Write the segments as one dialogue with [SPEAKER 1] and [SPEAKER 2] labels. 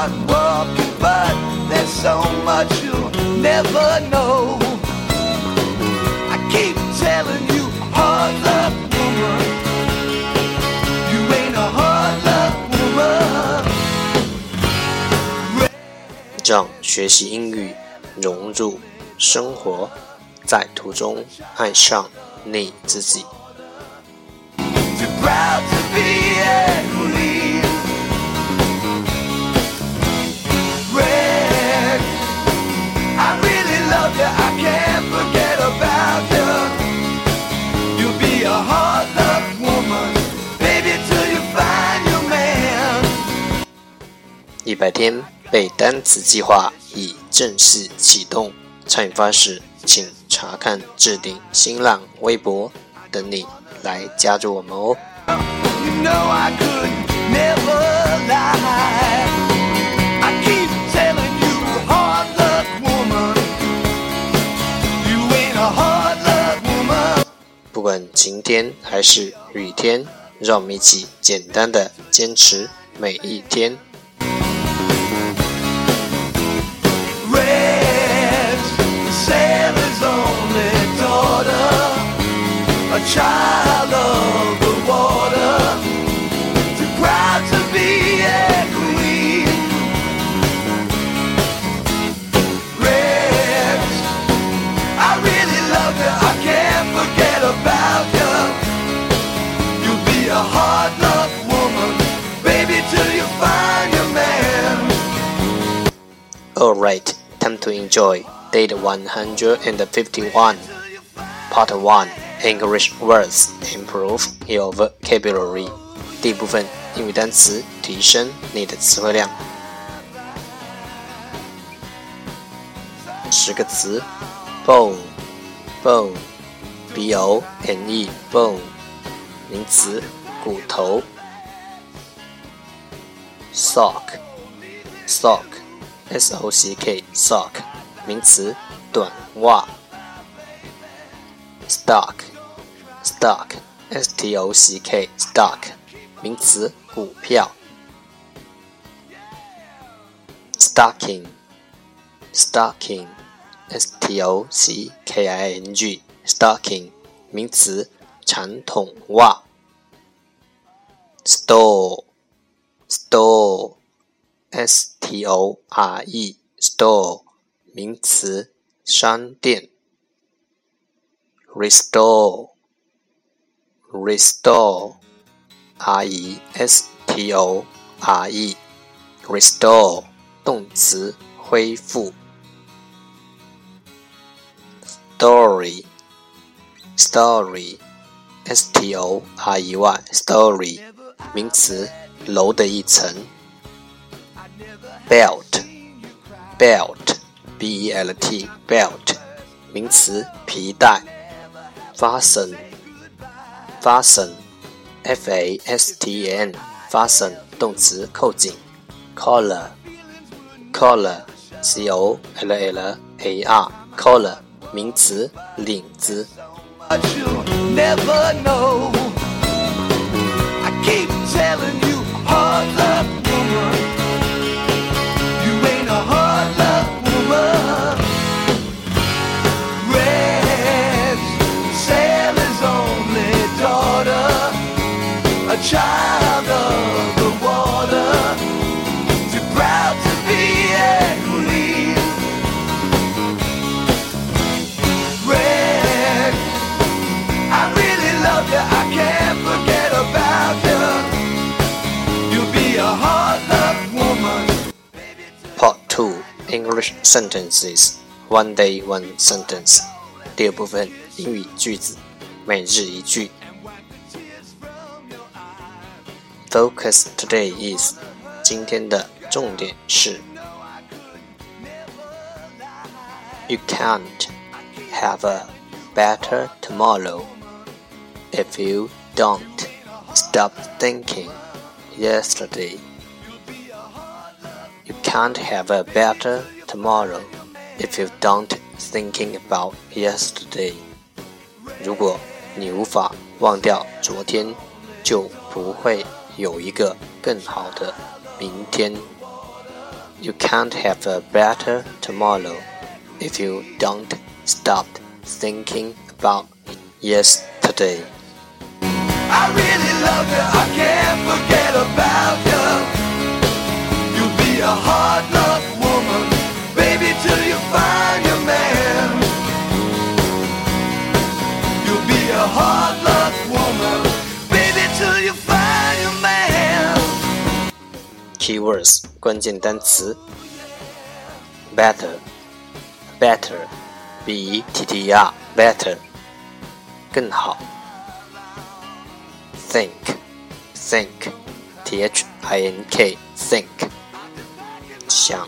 [SPEAKER 1] time I start walking, but there's so much you'll never know. I keep telling you, hard luck woman, you ain't a hard luck woman.
[SPEAKER 2] 让学习英语融入生活，在途中爱上你自己。
[SPEAKER 1] Too proud to be
[SPEAKER 2] 一百天背单词计划已正式启动。参与方式请查看置顶新浪微博等你来加入我们哦。不管晴天还是雨天让我们一起简单的坚持每一天。
[SPEAKER 1] Child of the water, too proud to be a queen. Red's, I really love you, I can't forget about you. You'll be a hard luck woman, baby, till you find your man.
[SPEAKER 2] Alright, time to enjoy date 151. Part 1 English words improve your vocabulary. 第一部分英语单词提升你的词汇量。十个词：bone bone b o n e bone 名词，骨头。sock sock s o c k sock 名词，短袜。stock Stock s t o c k stock 名词，股票。stocking stocking s t o c k i n g stocking 名词，长筒袜。store store S T O R E store 名词，商店。Restore restore R E S T O R E restore 动词，恢复。Story story S T O R E Y story 名词，楼的一层。belt belt b e l t belt 名词皮带 fasten fasten f a s t e n fasten 动词扣紧 collar collar c o l l a r collar 名词领子 Sentences. One day, one sentence. 第二部分英语句子，每日一句。Focus today is 今天的重点是。You can't have a better tomorrow if you don't stop thinking yesterday. You can't have a better tomorrow if you don't thinking about yesterday. 如果你无法忘掉昨天，就不会有一个更好的明天。You can't have a better tomorrow if you don't stop thinking about yesterday.
[SPEAKER 1] I really love you, I can't forget about you. You'll be a hard hard luck woman, baby, till you find your man.
[SPEAKER 2] Keywords 关键单词 better better b e t t e r better 更好 think think t h i n k think 想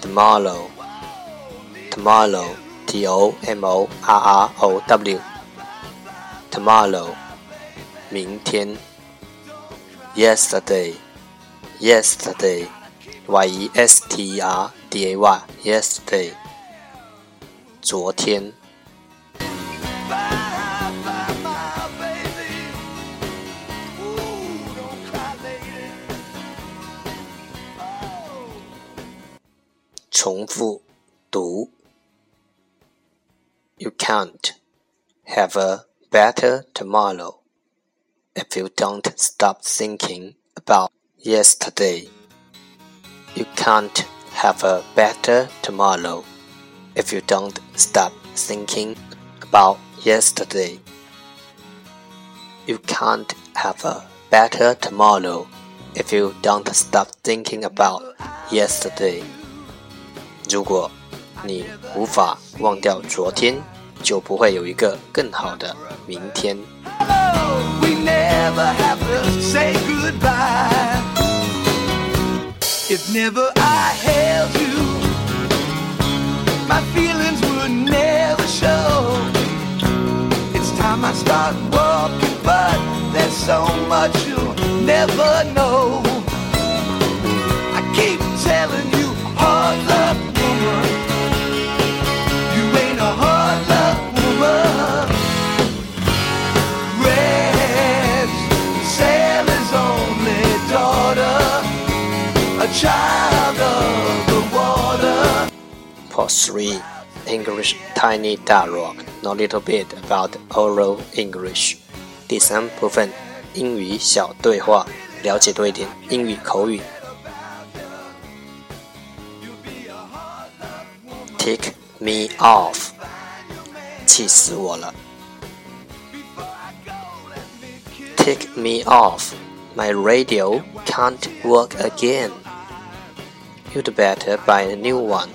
[SPEAKER 2] tomorrow tomorrow tomorrow tomorrow 明天 yesterday yesterday y e s t e r d a y yesterday 昨天重复读。You can't have a better tomorrow if you don't stop thinking about yesterday. You can't have a better tomorrow if you don't stop thinking about yesterday. You can't have a better tomorrow if you don't stop thinking about yesterday. 如果你无法忘掉昨天，就不会有一个更好的明天。Part 3 English Tiny Dialogue Know a little bit about oral English 第三部分英语小对话，了解多一点英语口语。Take me off，气死我了。Take me off, my radio can't work again. You'd better buy a new one.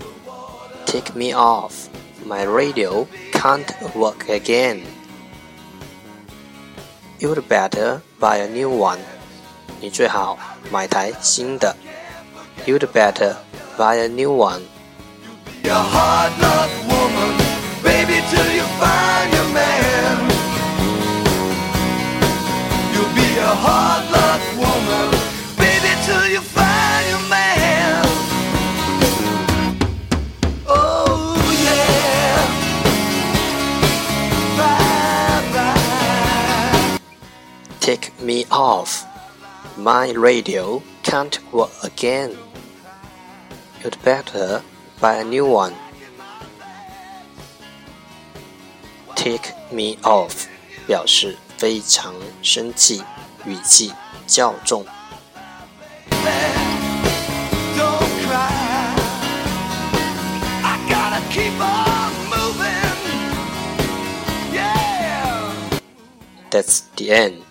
[SPEAKER 2] Take me off. My radio can't work again. You'd better buy a new one. 你最好买台新的。You'd better buy a new one.
[SPEAKER 1] You're a hard luck woman, baby, till you find your man. You'll be a hard
[SPEAKER 2] off. My radio can't work again. You'd better buy a new one. Take me off 表示非常生气，语气较重。That's the end.